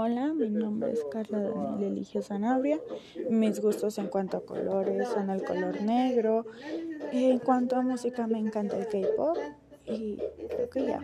Hola, mi nombre es Carla Daniel Eligio Sanabria. Mis gustos en cuanto a colores son el color negro. En cuanto a música me encanta el K-pop y creo que ya.